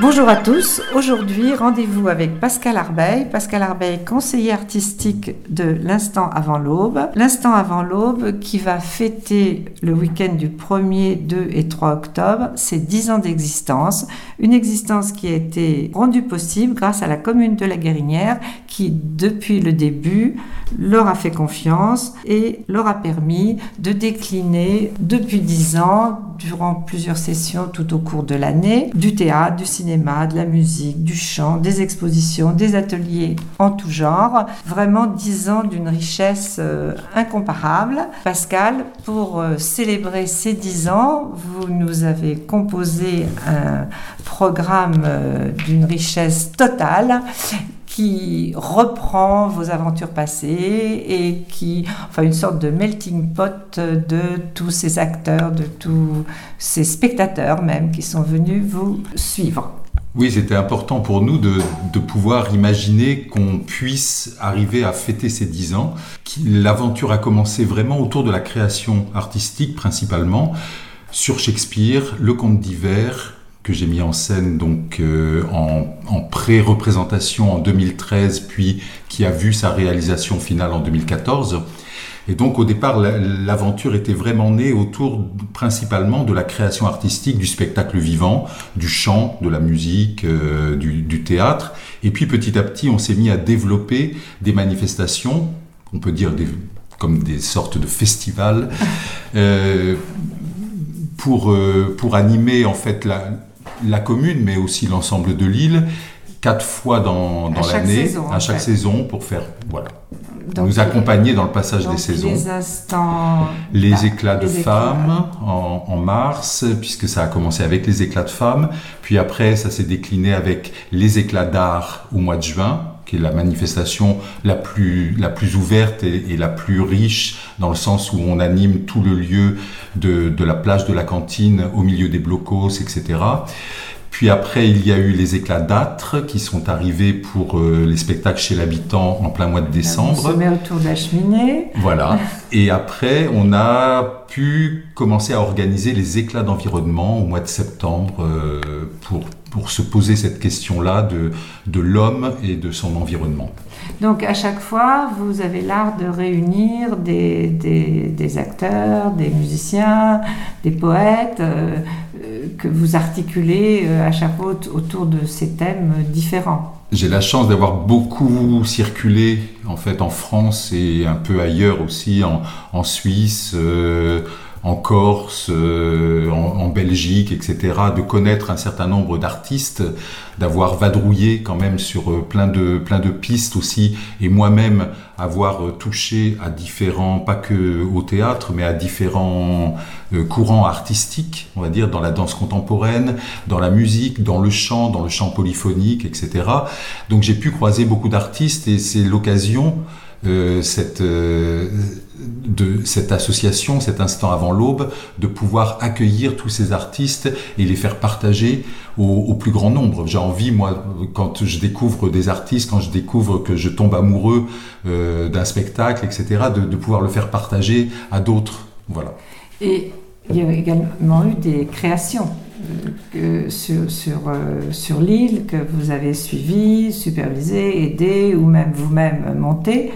Bonjour à tous. Aujourd'hui, rendez-vous avec Pascal Arbeil. Pascal Arbeil, conseiller artistique de l'Instant avant l'aube. L'Instant avant l'aube qui va fêter le week-end du 1er, 2 et 3 octobre ses 10 ans d'existence. Une existence qui a été rendue possible grâce à la commune de la Guérinière qui, depuis le début, leur a fait confiance et leur a permis de décliner depuis 10 ans, durant plusieurs sessions tout au cours de l'année, du théâtre, du cinéma, de la musique, du chant, des expositions, des ateliers en tout genre. Vraiment dix ans d'une richesse euh, incomparable. Pascal, pour euh, célébrer ces dix ans, vous nous avez composé un programme euh, d'une richesse totale reprend vos aventures passées et qui, enfin, une sorte de melting pot de tous ces acteurs, de tous ces spectateurs même qui sont venus vous suivre. Oui, c'était important pour nous de, pouvoir imaginer qu'on puisse arriver à fêter ces dix ans. L'aventure a commencé vraiment autour de la création artistique principalement, sur Shakespeare, le conte d'hiver, que j'ai mis en scène donc euh, en, en pré-représentation en 2013, puis qui a vu sa réalisation finale en 2014. Et donc au départ, l'aventure était vraiment née autour principalement de la création artistique, du spectacle vivant, du chant, de la musique, euh, du, théâtre. Et puis petit à petit, on s'est mis à développer des manifestations, on peut dire comme des sortes de festivals, euh, pour, pour animer en fait la, la commune, mais aussi l'ensemble de l'île, quatre fois dans, dans l'année, à chaque saison, pour faire voilà, nous accompagner dans le passage des saisons. Les instants. Les bah, éclats de femmes en, en, mars, puisque ça a commencé avec les éclats de femmes, puis après ça s'est décliné avec les éclats d'art au mois de juin, qui est la manifestation la plus, la plus ouverte et, et, la plus riche, dans le sens où on anime tout le lieu de, de la plage de la cantine au milieu des blocos, etc. Puis après, il y a eu les éclats d'âtre qui sont arrivés pour euh, les spectacles chez l'habitant en plein mois de décembre. On se met autour de la cheminée. Voilà. Et après, on a pu commencer à organiser les éclats d'environnement au mois de septembre euh, pour, pour se poser cette question-là de, de l'homme et de son environnement. Donc à chaque fois, vous avez l'art de réunir des, des, acteurs, des musiciens, des poètes, euh, euh, que vous articulez euh, à chaque fois autour de ces thèmes différents. J'ai la chance d'avoir beaucoup circulé en fait en France et un peu ailleurs aussi, en, en Suisse en Corse, euh, en, Belgique, etc., de connaître un certain nombre d'artistes, d'avoir vadrouillé quand même sur euh, plein de plein de pistes aussi, et moi-même avoir euh, touché à différents, pas que au théâtre, mais à différents courants artistiques, on va dire dans la danse contemporaine, dans la musique, dans le chant, dans le chant polyphonique, etc. Donc j'ai pu croiser beaucoup d'artistes et c'est l'occasion euh, cette, euh, de cette association, cet instant avant l'aube, de pouvoir accueillir tous ces artistes et les faire partager au, plus grand nombre. J'ai envie, moi, quand je découvre des artistes, quand je découvre que je tombe amoureux euh, d'un spectacle, etc., de, de, pouvoir le faire partager à d'autres. Voilà. Et il y a également eu des créations que sur, sur, sur l'île que vous avez suivi, supervisé, aidé ou même vous-même monté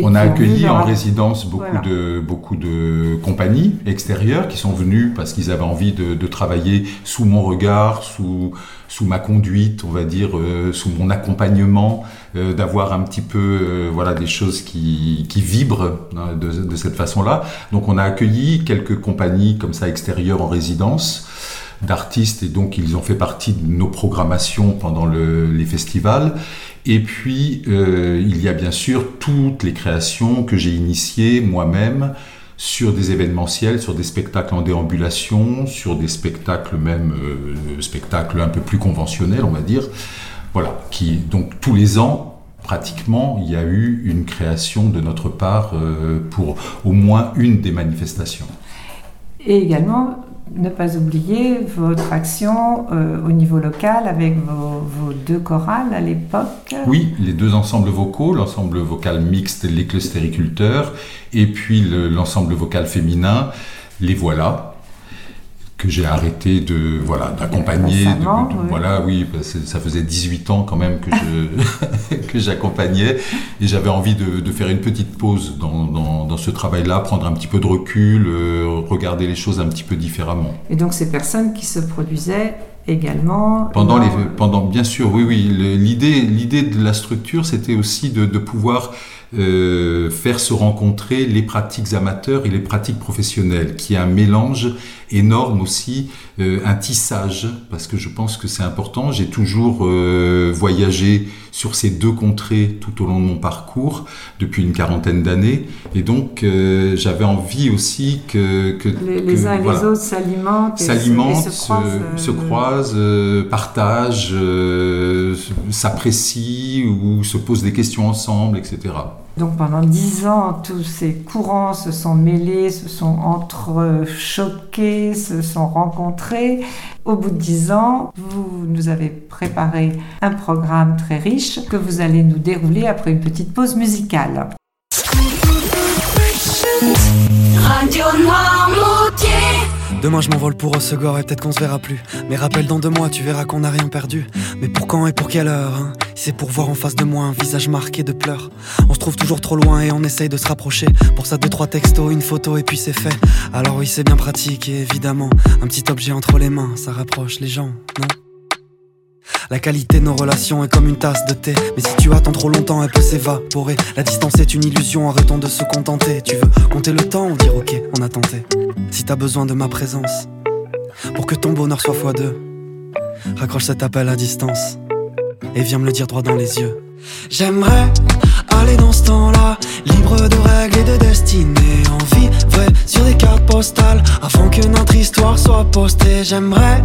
on a accueilli en résidence beaucoup, de, beaucoup de compagnies extérieures qui sont venues parce qu'ils avaient envie de, travailler sous mon regard, sous, sous ma conduite, on va dire, euh, sous mon accompagnement, euh, d'avoir un petit peu euh, voilà, des choses qui, qui vibrent hein, de, de, cette façon-là. Donc on a accueilli quelques compagnies comme ça extérieures en résidence d'artistes et donc ils ont fait partie de nos programmations pendant le, les festivals. Et puis, euh, il y a bien sûr toutes les créations que j'ai initiées moi-même sur des événementiels, sur des spectacles en déambulation, sur des spectacles même, euh, spectacles un peu plus conventionnels, on va dire. Voilà, qui, donc tous les ans, pratiquement, il y a eu une création de notre part euh, pour au moins une des manifestations. Et également, ne pas oublier votre action euh, au niveau local avec vos, deux chorales à l'époque. Oui, les deux ensembles vocaux, l'ensemble vocal mixte, les clustériculteurs, et puis l'ensemble vocal féminin, les voilà, que j'ai arrêté de voilà d'accompagner. Voilà, oui, ça faisait 18 ans quand même que je que j'accompagnais et j'avais envie de, de, faire une petite pause dans, dans, dans ce travail-là, prendre un petit peu de recul, euh, regarder les choses un petit peu différemment. Et donc ces personnes qui se produisaient également. Pendant les, pendant, bien sûr, oui, oui. L'idée, l'idée de la structure, c'était aussi de, de pouvoir euh, faire se rencontrer les pratiques amateurs et les pratiques professionnelles, qui est un mélange énorme aussi, euh, un tissage, parce que je pense que c'est important. J'ai toujours euh, voyagé sur ces deux contrées tout au long de mon parcours depuis une quarantaine d'années, et donc euh, j'avais envie aussi que, que les, uns et les autres s'alimentent, s'alimentent, se, croisent, partagent, s'apprécient ou se posent des questions ensemble, etc. Donc pendant dix ans, tous ces courants se sont mêlés, se sont entrechoqués, se sont rencontrés. Au bout de dix ans, vous nous avez préparé un programme très riche que vous allez nous dérouler après une petite pause musicale. Demain je m'envole pour Osegor et peut-être qu'on se verra plus. Mais rappelle dans deux mois, tu verras qu'on n'a rien perdu. Mais pour quand et pour quelle heure hein? C'est pour voir en face de moi un visage marqué de pleurs. On se trouve toujours trop loin et on essaye de se rapprocher. Pour ça deux trois textos, une photo et puis c'est fait. Alors oui c'est bien pratique et évidemment un petit objet entre les mains, ça rapproche les gens, non? La qualité de nos relations est comme une tasse de thé. Mais si tu attends trop longtemps, elle peut s'évaporer. La distance est une illusion, arrêtons de se contenter. Tu veux compter le temps ou dire ok, on a tenté. Si t'as besoin de ma présence, pour que ton bonheur soit fois deux, raccroche cet appel à distance et viens me le dire droit dans les yeux. J'aimerais aller dans ce temps-là, libre de règles et de destinée. En vie vraie sur des cartes postales, avant que notre histoire soit postée. J'aimerais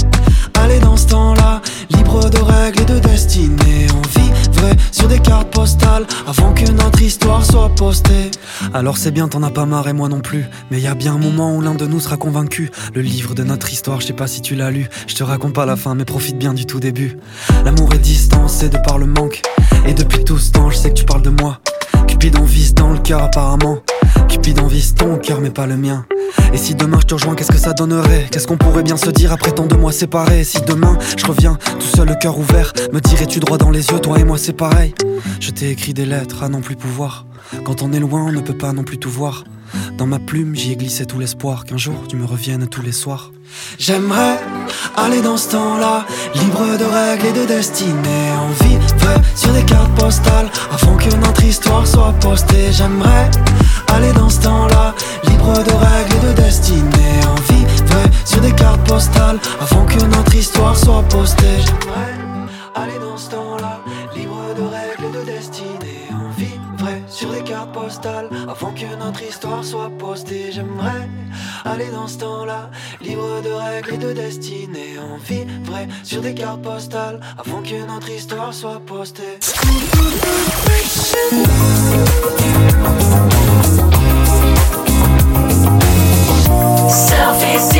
aller dans ce temps-là, libre de règles et de destinée. On vivrait sur des cartes postales avant que notre histoire soit postée. Alors c'est bien, t'en as pas marre et moi non plus. Mais y a bien un moment où l'un de nous sera convaincu. Le livre de notre histoire, je sais pas si tu l'as lu. Je te raconte pas la fin, mais profite bien du tout début. L'amour est distancé de par le manque. Et depuis tout ce temps, je sais que tu parles de moi. Cupidon vise dans le cœur apparemment. Cupidon vise ton cœur, mais pas le mien. Et si demain je te rejoins, qu'est-ce que ça donnerait? Qu'est-ce qu'on pourrait bien se dire après tant de mois séparés? Si demain je reviens, tout seul le cœur ouvert, me dirais-tu droit dans les yeux, toi et moi c'est pareil? Je t'ai écrit des lettres à non plus pouvoir. Quand on est loin, on ne peut pas non plus tout voir. Dans ma plume, j'y ai glissé tout l'espoir qu'un jour tu me reviennes tous les soirs. J'aimerais aller dans ce temps-là, libre de règles et de destinée. En vie sur des cartes postales, avant que notre histoire soit postée. J'aimerais aller dans ce temps-là, libre de règles et de destinée. En vie sur des cartes postales, avant que notre histoire soit postée. J'aimerais aller dans ce temps-là, avant que notre histoire soit postée. J'aimerais aller dans ce temps-là, libre de règles et de destinée. En vie vraie sur des cartes postales, avant que notre histoire soit postée. Surface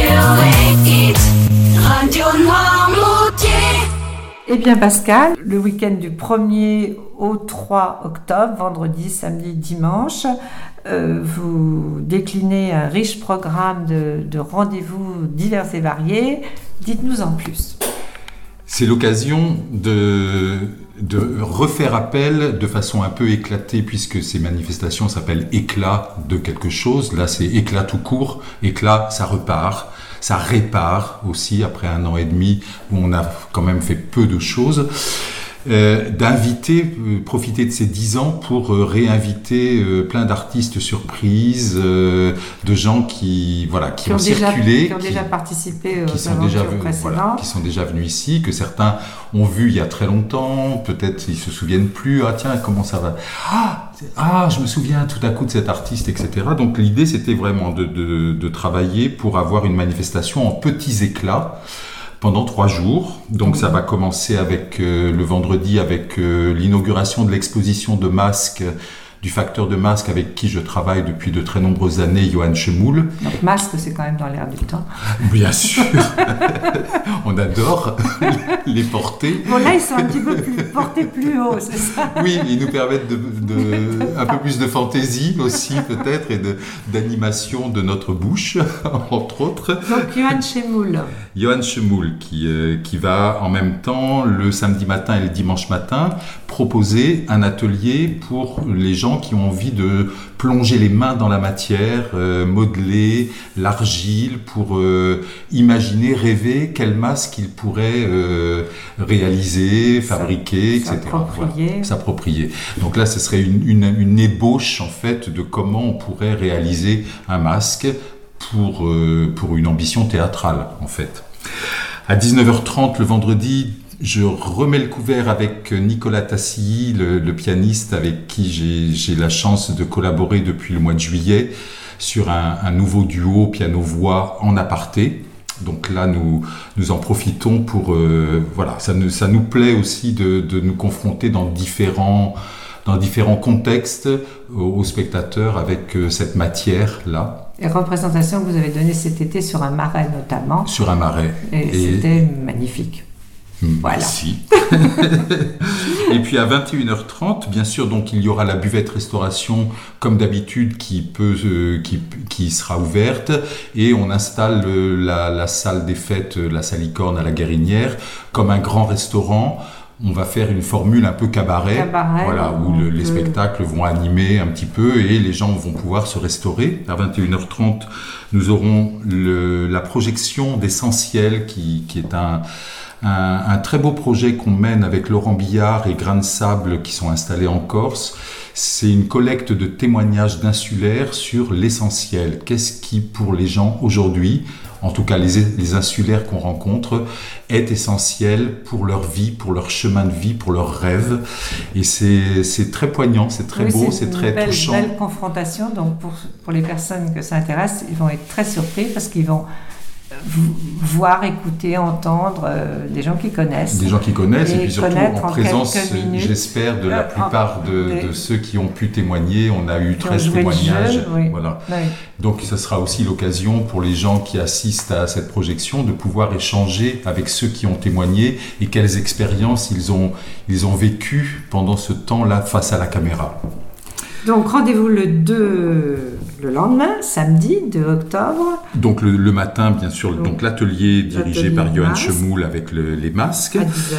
Radio eh bien Pascal, le week-end du 1er au 3 octobre, vendredi, samedi, dimanche, euh, vous déclinez un riche programme de, rendez-vous divers et variés. Dites-nous en plus. C'est l'occasion de, de refaire appel de façon un peu éclatée, puisque ces manifestations s'appellent éclat de quelque chose. Là, c'est éclat tout court. Éclat, ça repart ça répare aussi après un an et demi où on a quand même fait peu de choses. Euh, d'inviter, euh, profiter de ces dix ans pour euh, réinviter plein d'artistes surprises, de gens qui voilà qui, ont, circulé, qui ont déjà participé qui sont déjà voilà, qui sont déjà venus ici, que certains ont vu il y a très longtemps, peut-être ils se souviennent plus. Ah tiens, comment ça va? Ah ah, je me souviens tout à coup de cet artiste, etc. Donc l'idée, c'était vraiment de, de, de, travailler pour avoir une manifestation en petits éclats pendant trois jours. Donc ça va commencer avec euh, le vendredi avec euh, l'inauguration de l'exposition de masques du facteur de masque avec qui je travaille depuis de très nombreuses années, Johan Chemoul. Donc masque, c'est quand même dans l'air du temps. Bien sûr, on adore les porter. Bon là, ils sont un petit peu plus portés plus haut, c'est ça Oui, ils nous permettent de, de- un peu plus de fantaisie aussi peut-être et de- d'animation de notre bouche, entre autres. Donc Johan Chemoul. Johan Chemoul qui, euh, qui va en même temps le samedi matin et le dimanche matin proposer un atelier pour les gens qui ont envie de plonger les mains dans la matière, euh, modeler l'argile pour euh, imaginer, rêver quel masque ils pourraient euh, réaliser, fabriquer, etc. s'approprier. Voilà. Donc là, ce serait une, une, une ébauche en fait de comment on pourrait réaliser un masque pour, euh, pour une ambition théâtrale en fait. À 19h30 le vendredi, je remets le couvert avec Nicolas Tassilly, le, le pianiste avec qui j'ai- la chance de collaborer depuis le mois de juillet sur un, un nouveau duo piano-voix en aparté. Donc là, nous, nous en profitons pour... euh, voilà, ça nous, ça nous plaît aussi de, de nous confronter dans différents, dans différents contextes aux, aux spectateurs avec euh, cette matière-là, Et représentation que vous avez donnée cet été sur un marais notamment. sur un marais. Et, Et- c'était magnifique. Voilà. Merci. et puis à 21h30, bien sûr, donc il y aura la buvette restauration comme d'habitude qui peut, euh, qui, qui sera ouverte et on installe euh, la, la salle des fêtes, euh, la salicorne à la Guérinière, comme un grand restaurant. On va faire une formule un peu cabaret, Cabaret, voilà, où le- les spectacles vont animer un petit peu et les gens vont pouvoir se restaurer. À 21h30, nous aurons le- la projection d'Essentiel, qui, qui est un, un, un très beau projet qu'on mène avec Laurent Billard et Grain de Sable qui sont installés en Corse. C'est une collecte de témoignages d'insulaires sur l'essentiel. Qu'est-ce qui, pour les gens aujourd'hui, en tout cas les, les insulaires qu'on rencontre, est essentiel pour leur vie, pour leur chemin de vie, pour leurs rêves? Et c'est très poigngnant, c'est très Oui, beau, c'est une très belle, touchant. belle confrontation. Donc pour, pour les personnes que ça intéresse, ils vont être très surpris parce qu'ils vont voir, écouter, entendre euh, des gens qui connaissent. Des gens qui connaissent et, Et puis surtout en en présence, minutes. j'espère, de la Euh, plupart de, des- de ceux qui ont pu témoigner. On a eu Qui ont 13 joué le témoignages. jeu, oui. Voilà. Oui. Donc ce sera aussi l'occasion pour les gens qui assistent à cette projection de pouvoir échanger avec ceux qui ont témoigné et quelles expériences ils ont, ils ont vécues pendant ce temps-là face à la caméra. Donc rendez-vous le 2, le lendemain, samedi 2 octobre, Donc le, le matin, bien sûr, Donc, donc l'atelier dirigé par Johan. Chemoul avec le- les masques. à 10h.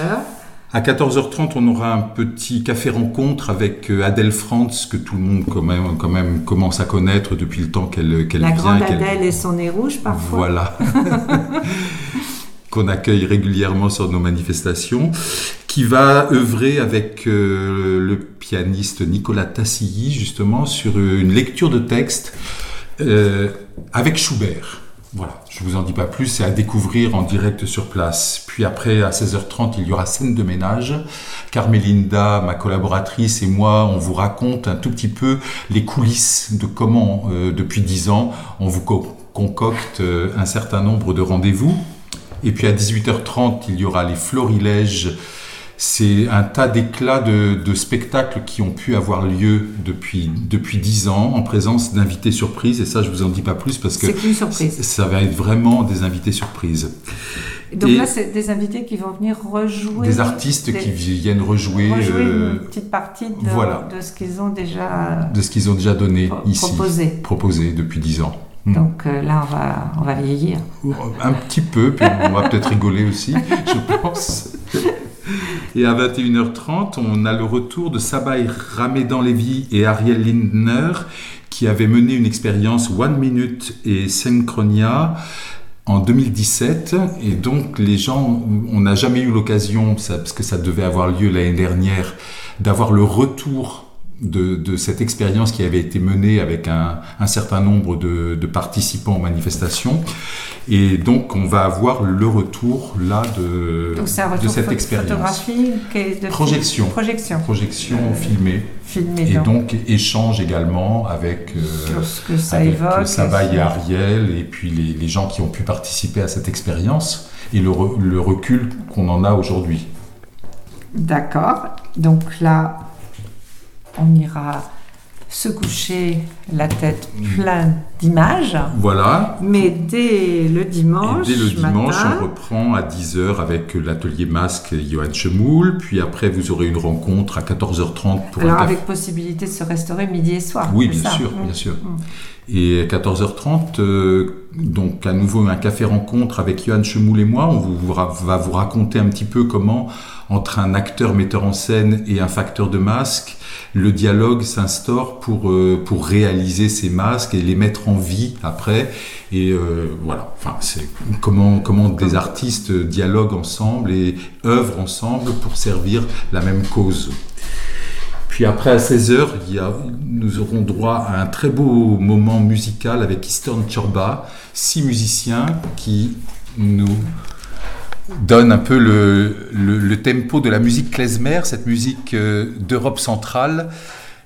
À 14h30, on aura un petit café rencontre avec euh, Adèle Franz, que tout le monde quand même, quand même commence à connaître depuis le temps qu'elle qu'elle La vient. grande Adèle et son nez rouge parfois. Voilà. qu'on accueille régulièrement sur nos manifestations, qui va œuvrer avec euh, le pianiste Nicolas Tassilly, justement, sur une lecture de texte euh, avec Schubert. Voilà, je vous en dis pas plus, c'est à découvrir en direct sur place. Puis après, à 16h30, il y aura scène de ménage. Carmelinda, ma collaboratrice et moi, on vous raconte un tout petit peu les coulisses de comment, euh, depuis 10 ans, on vous co- concocte un certain nombre de rendez-vous. Et puis à 18h30, il y aura les florilèges. C'est un tas d'éclats de, de spectacles qui ont pu avoir lieu depuis, depuis 10 ans en présence d'invités surprises. Et ça, je vous en dis pas plus parce que surprise. ça va être vraiment des invités surprises. Donc Et- là, c'est des invités qui vont venir rejouer. Des artistes des- qui viennent rejouer, rejouer euh, une petite partie de, voilà. de ce qu'ils ont déjà de ce qu'ils ont déjà donné pro- ici, proposé. proposé depuis 10 ans. Hmm. Donc euh, là, on va, on va vieillir. Un petit peu, puis on va peut-être rigoler aussi, je pense. Et à 21h30, on a le retour de Sabaï Ramedan-Lévy et Ariel Lindner qui avaient mené une expérience One Minute et Synchronia en 2017. Et donc, les gens, on n'a jamais eu l'occasion, parce que ça devait avoir lieu l'année dernière, d'avoir le retour de, de cette expérience qui avait été menée avec un, un certain nombre de, de participants aux manifestations. Et donc, on va avoir le retour là de, Donc un de retour cette pho- expérience. de Projection. projection Projection filmée filmée et donc, donc échange également avec, euh, sur ce que ça avec évoque. Et Ariel et puis les, les gens qui ont pu participer à cette expérience et le, le recul qu'on en a aujourd'hui. D'accord. Donc là, on ira se coucher la tête pleine d'images. Voilà. Mais dès le dimanche, Et dès le dimanche, matin, on reprend à 10h avec l'atelier masque Johan Chemoul. Puis après, vous aurez une rencontre à 14h30 pour alors un café. avec possibilité de se restaurer midi et soir. Oui, bien ça sûr, Mm. bien sûr. Mm. Et à 14h30, euh, donc à nouveau un café rencontre avec Johan Chemoul et moi. On vous, va vous raconter un petit peu comment, entre un acteur metteur en scène et un facteur de masque, le dialogue s'instaure pour, euh, pour réaliser ces masques et les mettre en vie après. Et euh, voilà, enfin, c'est comment, comment des artistes dialoguent ensemble et œuvrent ensemble pour servir la même cause. Puis après, à 16h, il y a, nous aurons droit à un très beau moment musical avec Eastern Chorba, six musiciens qui nous donnent un peu le tempo de la musique klezmer, cette musique euh, d'Europe centrale,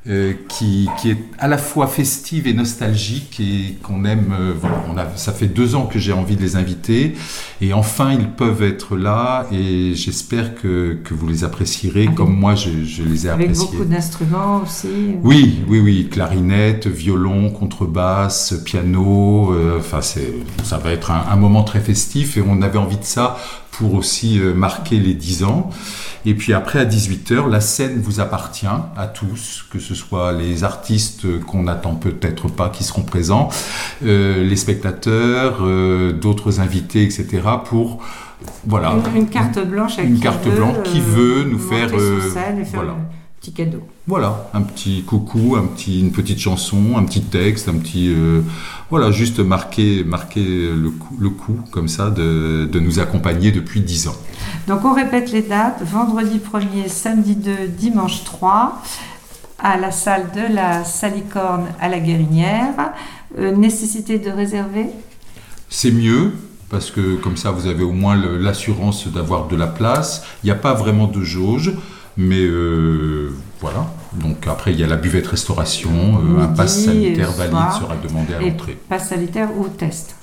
euh, qui, qui est à la fois festive et nostalgique et qu'on aime. euh, voilà, on a, ça fait deux ans que j'ai envie de les inviter et enfin ils peuvent être là et j'espère que, que vous les apprécierez Avec- comme moi je, je les ai Avec appréciés. beaucoup d'instruments aussi. Oui, oui, oui, clarinette, violon, contrebasse, piano, euh, enfin ça va être un, un moment très festif et on avait envie de ça pour aussi euh, marquer les 10 ans. Et puis après à 18h, la scène vous appartient à tous, que ce soit les artistes qu'on n'attend peut-être pas qui seront présents, euh, les spectateurs, euh, d'autres invités, etc. pour voilà Une, une carte blanche à Une qui carte veut, blanche qui euh, veut nous faire, sur euh, scène et faire voilà. Un petit cadeau. Voilà, un petit coucou, un petit, une petite chanson, un petit texte, un petit, euh, voilà, juste marquer, marquer le coup, le coup comme ça de, de nous accompagner depuis 10 ans. Donc on répète les dates, vendredi 1er, samedi 2, dimanche 3, à la salle de la Salicorne à la Guérinière. Euh, nécessité de réserver? C'est mieux parce que comme ça vous avez au moins l'assurance d'avoir de la place. Il n'y a pas vraiment de jauge, mais euh, voilà. Donc après il y a la buvette restauration, euh, un pass sanitaire valide soir. sera demandé à l'entrée. passe sanitaire ou test.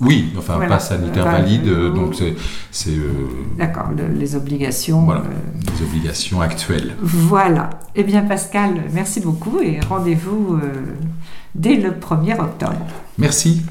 Oui, enfin Voilà. pass sanitaire valide, euh, donc c'est euh, D'accord, le- les obligations. voilà euh, les obligations actuelles. Voilà. Eh bien, Pascal, merci beaucoup et rendez-vous dès le 1er octobre. Merci.